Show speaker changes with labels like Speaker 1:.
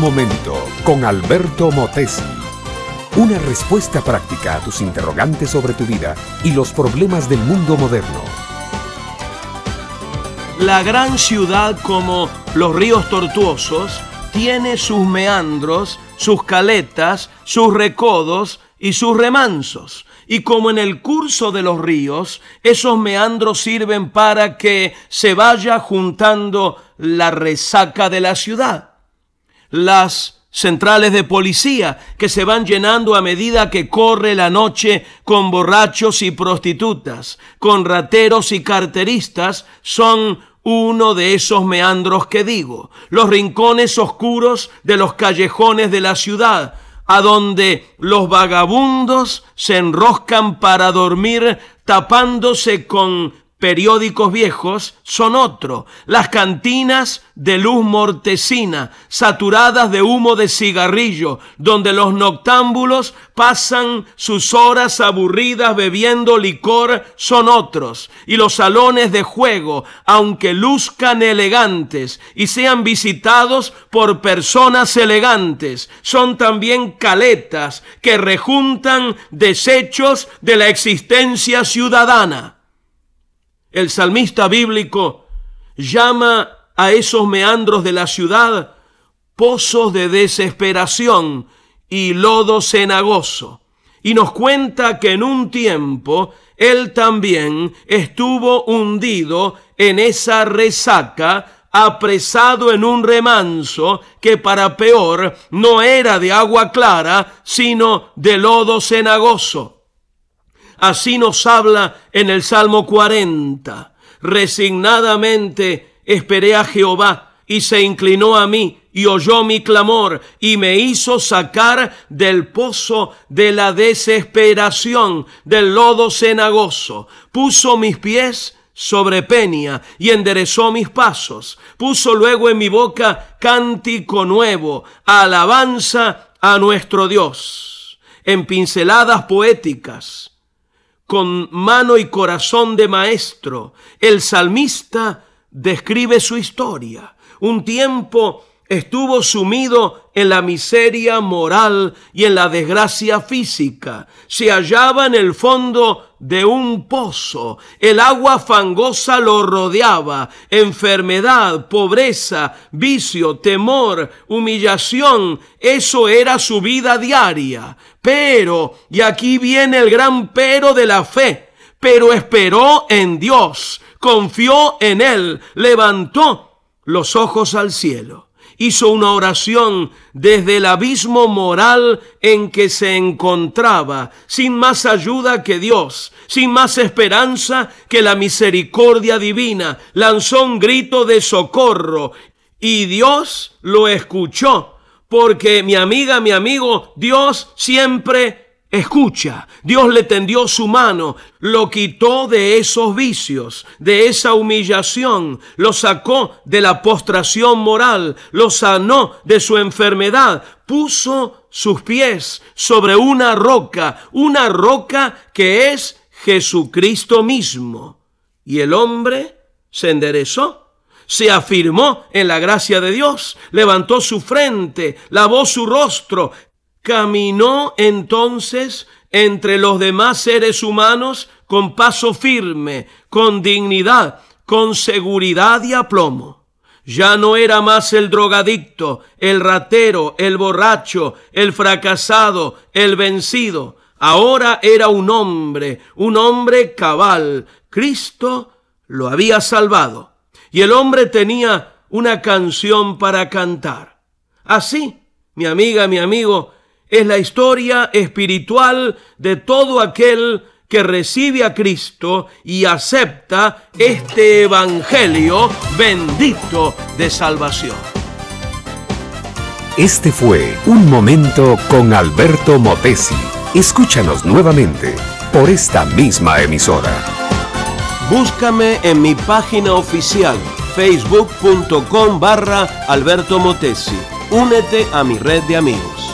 Speaker 1: Momento con Alberto Motesi. Una respuesta práctica a tus interrogantes sobre tu vida y los problemas del mundo moderno.
Speaker 2: La gran ciudad como los ríos tortuosos tiene sus meandros, sus caletas, sus recodos y sus remansos. Y como en el curso de los ríos, esos meandros sirven para que se vaya juntando la resaca de la ciudad. Las centrales de policía que se van llenando a medida que corre la noche con borrachos y prostitutas, con rateros y carteristas, son uno de esos meandros que digo, los rincones oscuros de los callejones de la ciudad, a donde los vagabundos se enroscan para dormir tapándose con periódicos viejos son otro, las cantinas de luz mortecina, saturadas de humo de cigarrillo, donde los noctámbulos pasan sus horas aburridas bebiendo licor, son otros, y los salones de juego, aunque luzcan elegantes y sean visitados por personas elegantes, son también caletas que rejuntan desechos de la existencia ciudadana. El salmista bíblico llama a esos meandros de la ciudad pozos de desesperación y lodo cenagoso. Y nos cuenta que en un tiempo él también estuvo hundido en esa resaca, apresado en un remanso que para peor no era de agua clara, sino de lodo cenagoso. Así nos habla en el Salmo 40. Resignadamente esperé a Jehová y se inclinó a mí y oyó mi clamor y me hizo sacar del pozo de la desesperación, del lodo cenagoso. Puso mis pies sobre peña y enderezó mis pasos. Puso luego en mi boca cántico nuevo, alabanza a nuestro Dios. En pinceladas poéticas con mano y corazón de maestro, el salmista describe su historia. Un tiempo estuvo sumido en la miseria moral y en la desgracia física. Se hallaba en el fondo de un pozo. El agua fangosa lo rodeaba. Enfermedad, pobreza, vicio, temor, humillación. Eso era su vida diaria. Pero, y aquí viene el gran pero de la fe, pero esperó en Dios, confió en Él, levantó los ojos al cielo hizo una oración desde el abismo moral en que se encontraba, sin más ayuda que Dios, sin más esperanza que la misericordia divina, lanzó un grito de socorro y Dios lo escuchó, porque mi amiga, mi amigo, Dios siempre Escucha, Dios le tendió su mano, lo quitó de esos vicios, de esa humillación, lo sacó de la postración moral, lo sanó de su enfermedad, puso sus pies sobre una roca, una roca que es Jesucristo mismo. Y el hombre se enderezó se afirmó en la gracia de Dios, levantó su frente, lavó su rostro, Caminó entonces entre los demás seres humanos con paso firme, con dignidad, con seguridad y aplomo. Ya no era más el drogadicto, el ratero, el borracho, el fracasado, el vencido. Ahora era un hombre, un hombre cabal. Cristo lo había salvado. Y el hombre tenía una canción para cantar. Así, mi amiga, mi amigo, es la historia espiritual de todo aquel que recibe a Cristo y acepta este Evangelio bendito de salvación.
Speaker 1: Este fue Un Momento con Alberto Motesi. Escúchanos nuevamente por esta misma emisora.
Speaker 2: Búscame en mi página oficial facebook.com barra Alberto Motesi. Únete a mi red de amigos.